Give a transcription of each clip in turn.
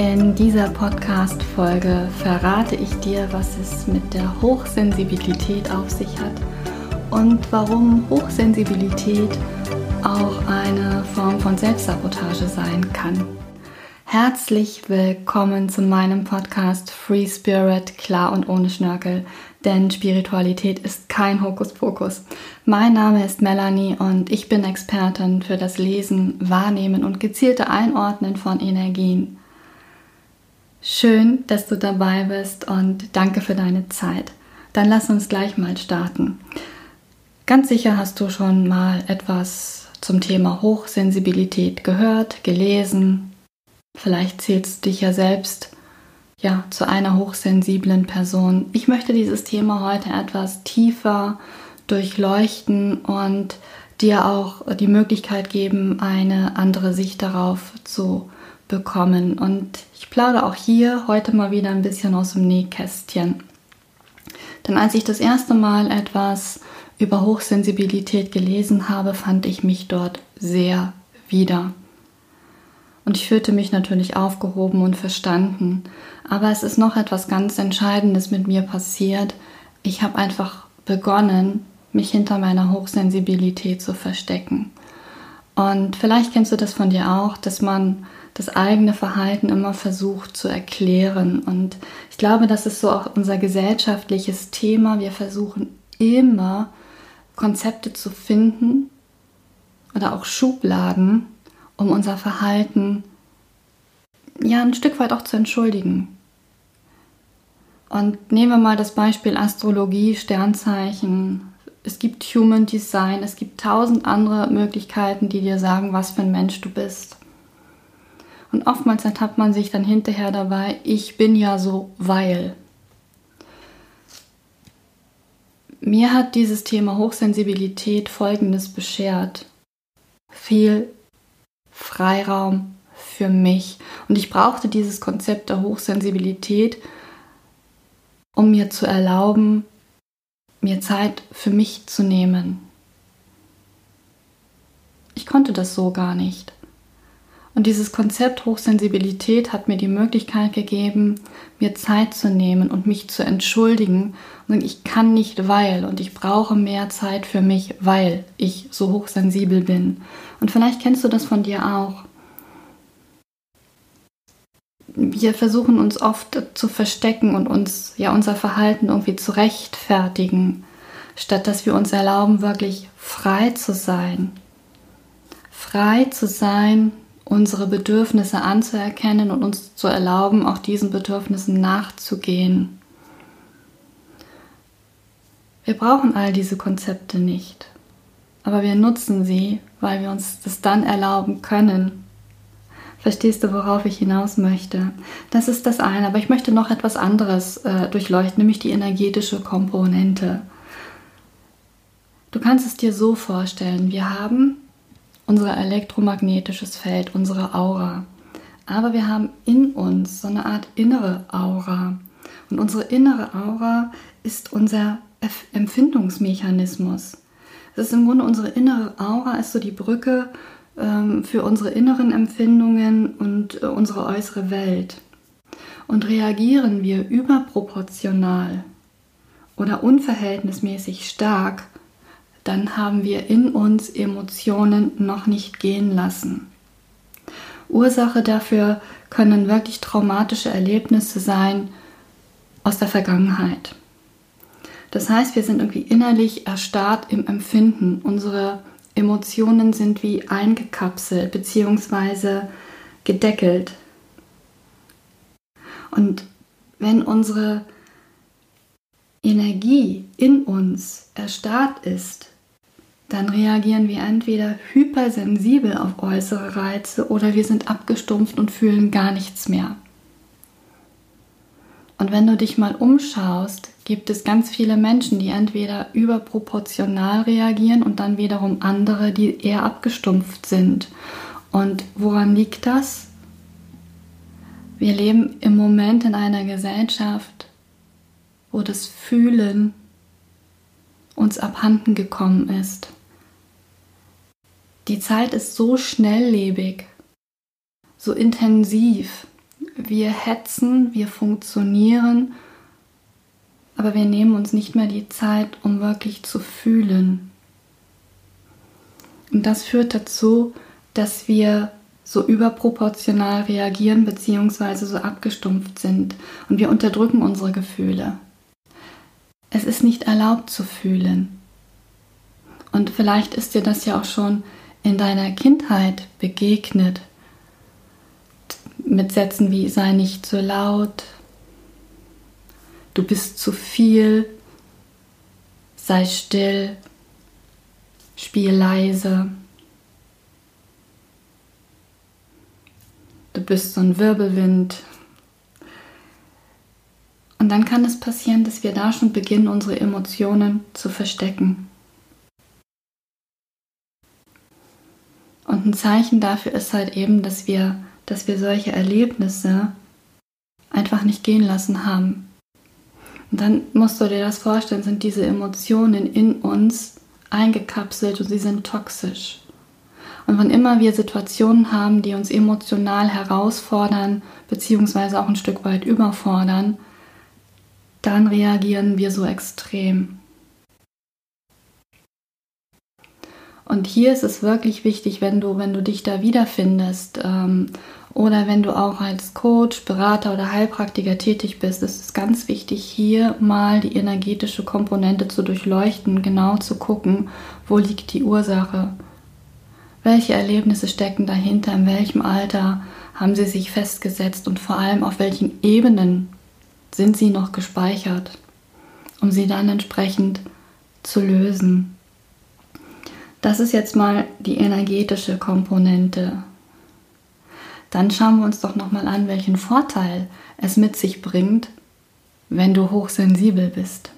In dieser Podcast-Folge verrate ich dir, was es mit der Hochsensibilität auf sich hat und warum Hochsensibilität auch eine Form von Selbstsabotage sein kann. Herzlich willkommen zu meinem Podcast Free Spirit, klar und ohne Schnörkel, denn Spiritualität ist kein Hokuspokus. Mein Name ist Melanie und ich bin Expertin für das Lesen, Wahrnehmen und gezielte Einordnen von Energien. Schön, dass du dabei bist und danke für deine Zeit. Dann lass uns gleich mal starten. Ganz sicher hast du schon mal etwas zum Thema Hochsensibilität gehört, gelesen. Vielleicht zählst du dich ja selbst ja zu einer hochsensiblen Person. Ich möchte dieses Thema heute etwas tiefer durchleuchten und dir auch die Möglichkeit geben, eine andere Sicht darauf zu bekommen. Und ich plaudere auch hier heute mal wieder ein bisschen aus dem Nähkästchen. Denn als ich das erste Mal etwas über Hochsensibilität gelesen habe, fand ich mich dort sehr wieder. Und ich fühlte mich natürlich aufgehoben und verstanden. Aber es ist noch etwas ganz Entscheidendes mit mir passiert. Ich habe einfach begonnen, mich hinter meiner Hochsensibilität zu verstecken. Und vielleicht kennst du das von dir auch, dass man das eigene Verhalten immer versucht zu erklären. Und ich glaube, das ist so auch unser gesellschaftliches Thema. Wir versuchen immer Konzepte zu finden oder auch Schubladen, um unser Verhalten ja ein Stück weit auch zu entschuldigen. Und nehmen wir mal das Beispiel Astrologie, Sternzeichen. Es gibt Human Design, es gibt tausend andere Möglichkeiten, die dir sagen, was für ein Mensch du bist. Und oftmals ertappt man sich dann hinterher dabei, ich bin ja so, weil. Mir hat dieses Thema Hochsensibilität Folgendes beschert. Viel Freiraum für mich. Und ich brauchte dieses Konzept der Hochsensibilität, um mir zu erlauben, mir Zeit für mich zu nehmen. Ich konnte das so gar nicht. Und dieses Konzept Hochsensibilität hat mir die Möglichkeit gegeben, mir Zeit zu nehmen und mich zu entschuldigen. Und ich kann nicht, weil und ich brauche mehr Zeit für mich, weil ich so hochsensibel bin. Und vielleicht kennst du das von dir auch. Wir versuchen uns oft zu verstecken und uns ja unser Verhalten irgendwie zu rechtfertigen, statt dass wir uns erlauben, wirklich frei zu sein. Frei zu sein unsere Bedürfnisse anzuerkennen und uns zu erlauben, auch diesen Bedürfnissen nachzugehen. Wir brauchen all diese Konzepte nicht, aber wir nutzen sie, weil wir uns das dann erlauben können. Verstehst du, worauf ich hinaus möchte? Das ist das eine, aber ich möchte noch etwas anderes äh, durchleuchten, nämlich die energetische Komponente. Du kannst es dir so vorstellen, wir haben unser elektromagnetisches Feld, unsere Aura. Aber wir haben in uns so eine Art innere Aura. Und unsere innere Aura ist unser Empfindungsmechanismus. Es ist im Grunde unsere innere Aura, ist so die Brücke ähm, für unsere inneren Empfindungen und äh, unsere äußere Welt. Und reagieren wir überproportional oder unverhältnismäßig stark dann haben wir in uns Emotionen noch nicht gehen lassen. Ursache dafür können wirklich traumatische Erlebnisse sein aus der Vergangenheit. Das heißt, wir sind irgendwie innerlich erstarrt im Empfinden. Unsere Emotionen sind wie eingekapselt bzw. gedeckelt. Und wenn unsere Energie in uns erstarrt ist, dann reagieren wir entweder hypersensibel auf äußere Reize oder wir sind abgestumpft und fühlen gar nichts mehr. Und wenn du dich mal umschaust, gibt es ganz viele Menschen, die entweder überproportional reagieren und dann wiederum andere, die eher abgestumpft sind. Und woran liegt das? Wir leben im Moment in einer Gesellschaft, wo das Fühlen uns abhanden gekommen ist. Die Zeit ist so schnelllebig, so intensiv. wir hetzen, wir funktionieren, aber wir nehmen uns nicht mehr die Zeit, um wirklich zu fühlen. Und das führt dazu, dass wir so überproportional reagieren bzw. so abgestumpft sind und wir unterdrücken unsere Gefühle. Es ist nicht erlaubt zu fühlen. Und vielleicht ist dir das ja auch schon in deiner Kindheit begegnet. Mit Sätzen wie sei nicht so laut, du bist zu viel, sei still, spiel leise. Du bist so ein Wirbelwind. Und dann kann es passieren, dass wir da schon beginnen, unsere Emotionen zu verstecken. Und ein Zeichen dafür ist halt eben, dass wir, dass wir solche Erlebnisse einfach nicht gehen lassen haben. Und dann musst du dir das vorstellen, sind diese Emotionen in uns eingekapselt und sie sind toxisch. Und wann immer wir Situationen haben, die uns emotional herausfordern, beziehungsweise auch ein Stück weit überfordern, dann reagieren wir so extrem. Und hier ist es wirklich wichtig, wenn du, wenn du dich da wiederfindest ähm, oder wenn du auch als Coach, Berater oder Heilpraktiker tätig bist, ist es ganz wichtig, hier mal die energetische Komponente zu durchleuchten, genau zu gucken, wo liegt die Ursache. Welche Erlebnisse stecken dahinter, in welchem Alter haben sie sich festgesetzt und vor allem auf welchen Ebenen sind sie noch gespeichert, um sie dann entsprechend zu lösen. Das ist jetzt mal die energetische Komponente. Dann schauen wir uns doch nochmal an, welchen Vorteil es mit sich bringt, wenn du hochsensibel bist.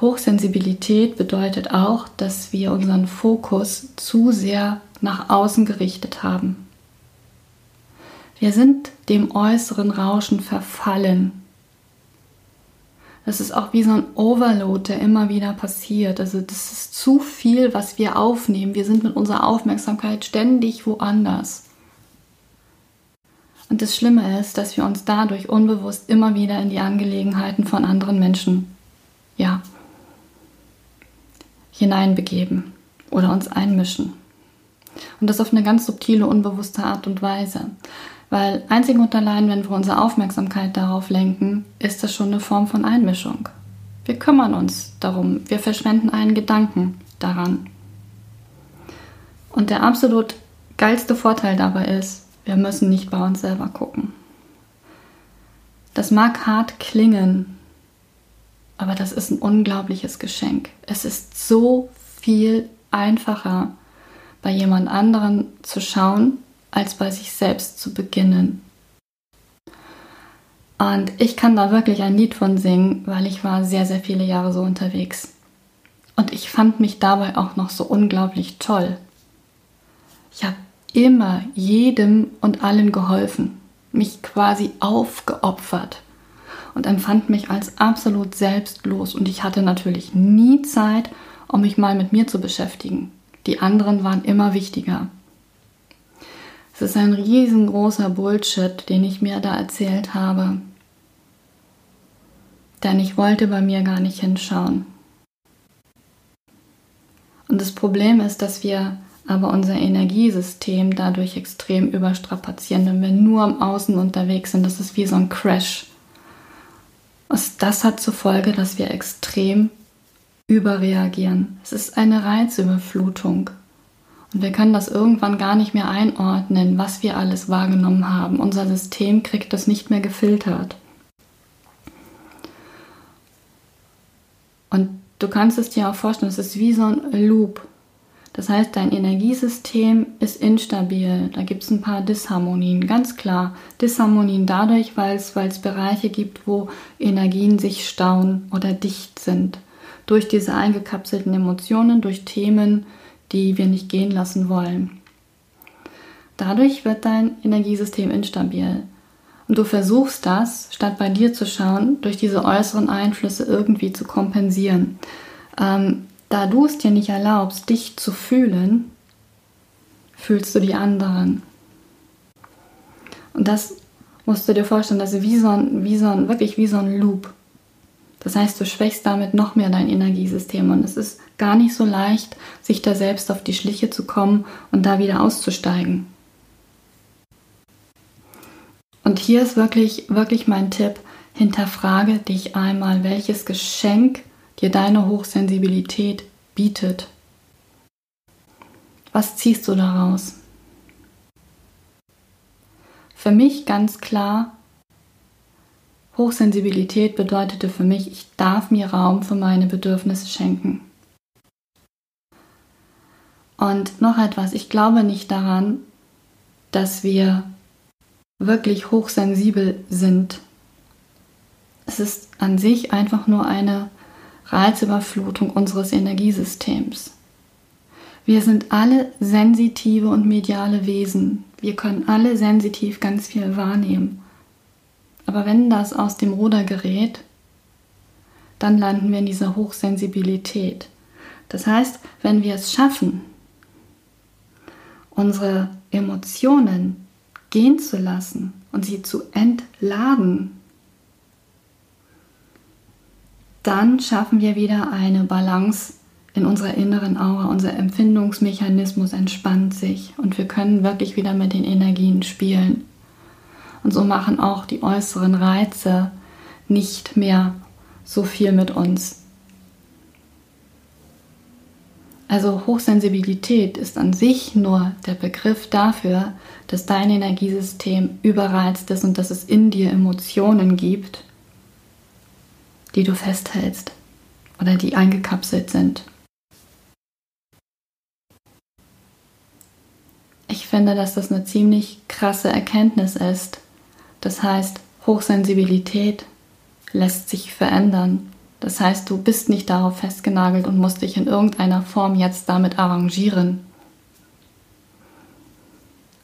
Hochsensibilität bedeutet auch, dass wir unseren Fokus zu sehr nach außen gerichtet haben. Wir sind dem äußeren Rauschen verfallen das ist auch wie so ein Overload, der immer wieder passiert. Also das ist zu viel, was wir aufnehmen. Wir sind mit unserer Aufmerksamkeit ständig woanders. Und das Schlimme ist, dass wir uns dadurch unbewusst immer wieder in die Angelegenheiten von anderen Menschen, ja, hineinbegeben oder uns einmischen. Und das auf eine ganz subtile, unbewusste Art und Weise. Weil einzig und allein, wenn wir unsere Aufmerksamkeit darauf lenken, ist das schon eine Form von Einmischung. Wir kümmern uns darum, wir verschwenden einen Gedanken daran. Und der absolut geilste Vorteil dabei ist, wir müssen nicht bei uns selber gucken. Das mag hart klingen, aber das ist ein unglaubliches Geschenk. Es ist so viel einfacher, bei jemand anderen zu schauen, als bei sich selbst zu beginnen. Und ich kann da wirklich ein Lied von singen, weil ich war sehr, sehr viele Jahre so unterwegs. Und ich fand mich dabei auch noch so unglaublich toll. Ich habe immer jedem und allen geholfen, mich quasi aufgeopfert und empfand mich als absolut selbstlos. Und ich hatte natürlich nie Zeit, um mich mal mit mir zu beschäftigen. Die anderen waren immer wichtiger. Es ist ein riesengroßer Bullshit, den ich mir da erzählt habe. Denn ich wollte bei mir gar nicht hinschauen. Und das Problem ist, dass wir aber unser Energiesystem dadurch extrem überstrapazieren, wenn wir nur im Außen unterwegs sind. Das ist wie so ein Crash. Und das hat zur Folge, dass wir extrem überreagieren. Es ist eine Reizüberflutung. Und wir können das irgendwann gar nicht mehr einordnen, was wir alles wahrgenommen haben. Unser System kriegt das nicht mehr gefiltert. Und du kannst es dir auch vorstellen, es ist wie so ein Loop. Das heißt, dein Energiesystem ist instabil. Da gibt es ein paar Disharmonien, ganz klar. Disharmonien dadurch, weil es, Bereiche gibt, wo Energien sich stauen oder dicht sind. Durch diese eingekapselten Emotionen, durch Themen, die wir nicht gehen lassen wollen. Dadurch wird dein Energiesystem instabil. Und du versuchst das, statt bei dir zu schauen, durch diese äußeren Einflüsse irgendwie zu kompensieren. Ähm, da du es dir nicht erlaubst, dich zu fühlen, fühlst du die anderen. Und das musst du dir vorstellen, das ist wie so ein, wie so ein, wirklich wie so ein Loop. Das heißt, du schwächst damit noch mehr dein Energiesystem und es ist gar nicht so leicht, sich da selbst auf die Schliche zu kommen und da wieder auszusteigen. Und hier ist wirklich, wirklich mein Tipp, hinterfrage dich einmal, welches Geschenk dir deine Hochsensibilität bietet. Was ziehst du daraus? Für mich ganz klar, Hochsensibilität bedeutete für mich, ich darf mir Raum für meine Bedürfnisse schenken. Und noch etwas, ich glaube nicht daran, dass wir wirklich hochsensibel sind. Es ist an sich einfach nur eine Reizüberflutung unseres Energiesystems. Wir sind alle sensitive und mediale Wesen. Wir können alle sensitiv ganz viel wahrnehmen. Aber wenn das aus dem Ruder gerät, dann landen wir in dieser Hochsensibilität. Das heißt, wenn wir es schaffen, unsere Emotionen gehen zu lassen und sie zu entladen, dann schaffen wir wieder eine Balance in unserer inneren Aura. Unser Empfindungsmechanismus entspannt sich und wir können wirklich wieder mit den Energien spielen. Und so machen auch die äußeren Reize nicht mehr so viel mit uns. Also Hochsensibilität ist an sich nur der Begriff dafür, dass dein Energiesystem überreizt ist und dass es in dir Emotionen gibt, die du festhältst oder die eingekapselt sind. Ich finde, dass das eine ziemlich krasse Erkenntnis ist. Das heißt, Hochsensibilität lässt sich verändern. Das heißt, du bist nicht darauf festgenagelt und musst dich in irgendeiner Form jetzt damit arrangieren.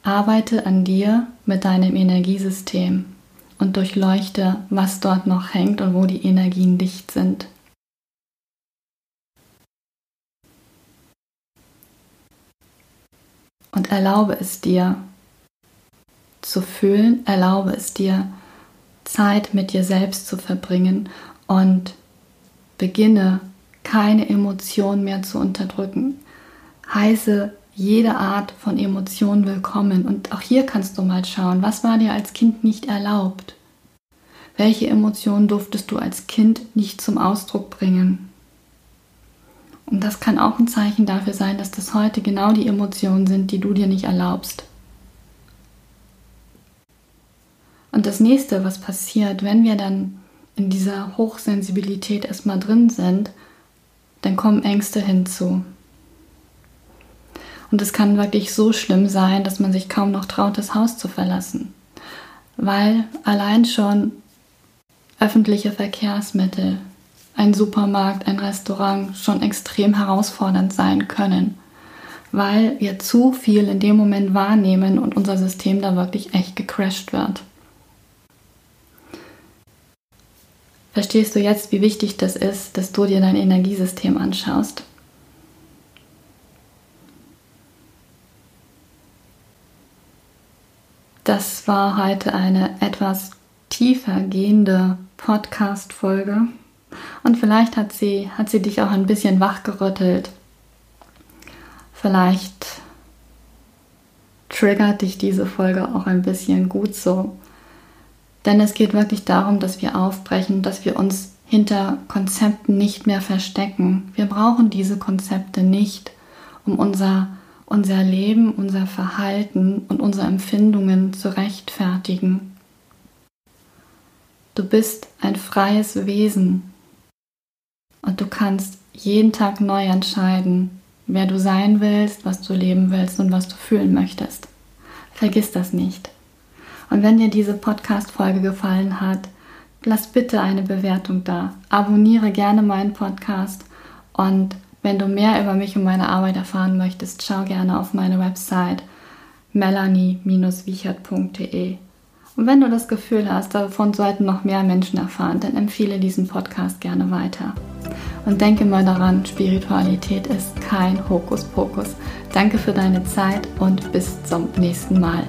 Arbeite an dir mit deinem Energiesystem und durchleuchte, was dort noch hängt und wo die Energien dicht sind. Und erlaube es dir zu fühlen, erlaube es dir Zeit mit dir selbst zu verbringen und beginne keine Emotion mehr zu unterdrücken. Heiße jede Art von Emotion willkommen. Und auch hier kannst du mal schauen, was war dir als Kind nicht erlaubt? Welche Emotionen durftest du als Kind nicht zum Ausdruck bringen? Und das kann auch ein Zeichen dafür sein, dass das heute genau die Emotionen sind, die du dir nicht erlaubst. Und das nächste, was passiert, wenn wir dann in dieser Hochsensibilität erstmal drin sind, dann kommen Ängste hinzu. Und es kann wirklich so schlimm sein, dass man sich kaum noch traut, das Haus zu verlassen. Weil allein schon öffentliche Verkehrsmittel, ein Supermarkt, ein Restaurant schon extrem herausfordernd sein können, weil wir zu viel in dem Moment wahrnehmen und unser System da wirklich echt gecrashed wird. Verstehst du jetzt, wie wichtig das ist, dass du dir dein Energiesystem anschaust? Das war heute eine etwas tiefer gehende Podcast-Folge. Und vielleicht hat sie, hat sie dich auch ein bisschen wachgerüttelt. Vielleicht triggert dich diese Folge auch ein bisschen gut so. Denn es geht wirklich darum, dass wir aufbrechen, dass wir uns hinter Konzepten nicht mehr verstecken. Wir brauchen diese Konzepte nicht, um unser unser Leben, unser Verhalten und unsere Empfindungen zu rechtfertigen. Du bist ein freies Wesen und du kannst jeden Tag neu entscheiden, wer du sein willst, was du leben willst und was du fühlen möchtest. Vergiss das nicht. Und wenn dir diese Podcast-Folge gefallen hat, lass bitte eine Bewertung da. Abonniere gerne meinen Podcast und wenn du mehr über mich und meine Arbeit erfahren möchtest, schau gerne auf meine Website melanie-wiechert.de. Und wenn du das Gefühl hast, davon sollten noch mehr Menschen erfahren, dann empfehle diesen Podcast gerne weiter. Und denke mal daran, Spiritualität ist kein Hokuspokus. Danke für deine Zeit und bis zum nächsten Mal.